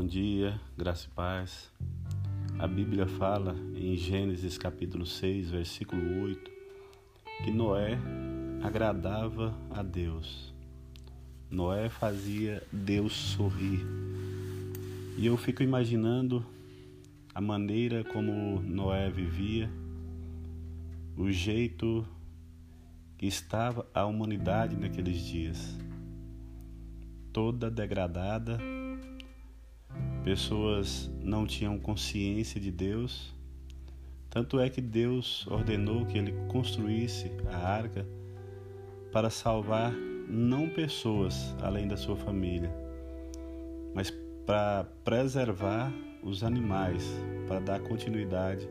dia, graça e paz. A Bíblia fala em Gênesis capítulo 6, versículo 8, que Noé agradava a Deus. Noé fazia Deus sorrir. E eu fico imaginando a maneira como Noé vivia, o jeito que estava a humanidade naqueles dias. Toda degradada, pessoas não tinham consciência de Deus. Tanto é que Deus ordenou que ele construísse a arca para salvar não pessoas além da sua família, mas para preservar os animais, para dar continuidade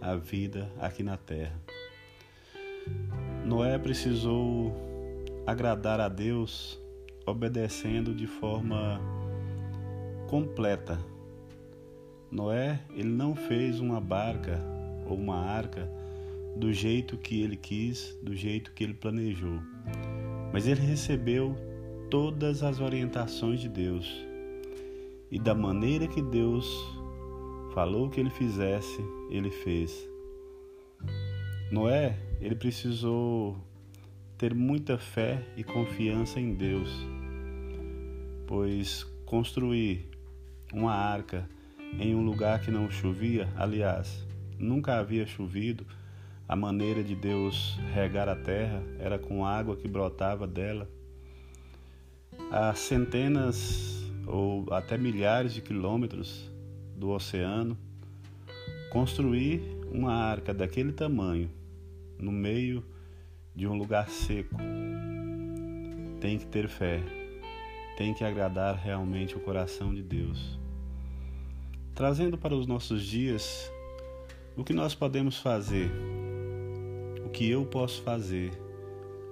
à vida aqui na terra. Noé precisou agradar a Deus obedecendo de forma completa. Noé, ele não fez uma barca ou uma arca do jeito que ele quis, do jeito que ele planejou. Mas ele recebeu todas as orientações de Deus. E da maneira que Deus falou que ele fizesse, ele fez. Noé, ele precisou ter muita fé e confiança em Deus, pois construir uma arca em um lugar que não chovia, aliás, nunca havia chovido, a maneira de Deus regar a terra era com água que brotava dela. A centenas ou até milhares de quilômetros do oceano, construir uma arca daquele tamanho no meio de um lugar seco tem que ter fé, tem que agradar realmente o coração de Deus. Trazendo para os nossos dias, o que nós podemos fazer, o que eu posso fazer,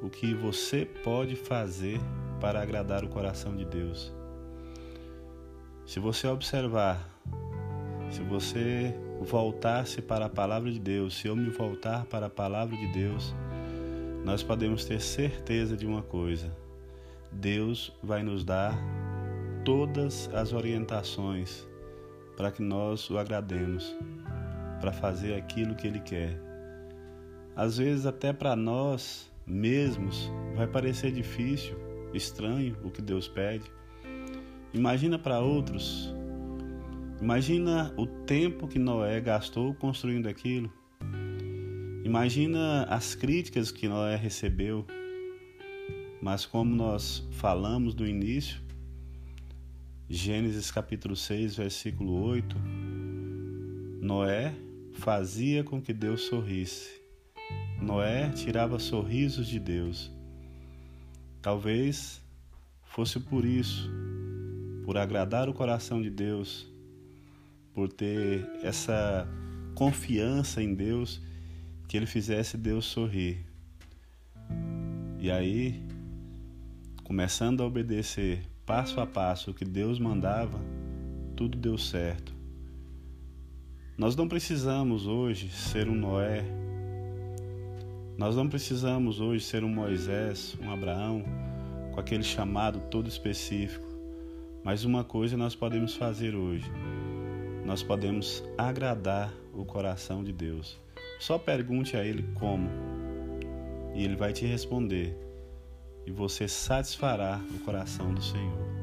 o que você pode fazer para agradar o coração de Deus. Se você observar, se você voltar-se para a palavra de Deus, se eu me voltar para a palavra de Deus, nós podemos ter certeza de uma coisa: Deus vai nos dar todas as orientações para que nós o agrademos, para fazer aquilo que Ele quer. Às vezes, até para nós mesmos, vai parecer difícil, estranho o que Deus pede. Imagina para outros. Imagina o tempo que Noé gastou construindo aquilo. Imagina as críticas que Noé recebeu. Mas como nós falamos no início, Gênesis capítulo 6, versículo 8, Noé fazia com que Deus sorrisse. Noé tirava sorrisos de Deus. Talvez fosse por isso, por agradar o coração de Deus, por ter essa confiança em Deus, que ele fizesse Deus sorrir. E aí, começando a obedecer passo a passo o que Deus mandava, tudo deu certo. Nós não precisamos hoje ser um Noé, nós não precisamos hoje ser um Moisés, um Abraão, com aquele chamado todo específico, mas uma coisa nós podemos fazer hoje: nós podemos agradar o coração de Deus. Só pergunte a Ele como, e Ele vai te responder e você satisfará o coração do Senhor.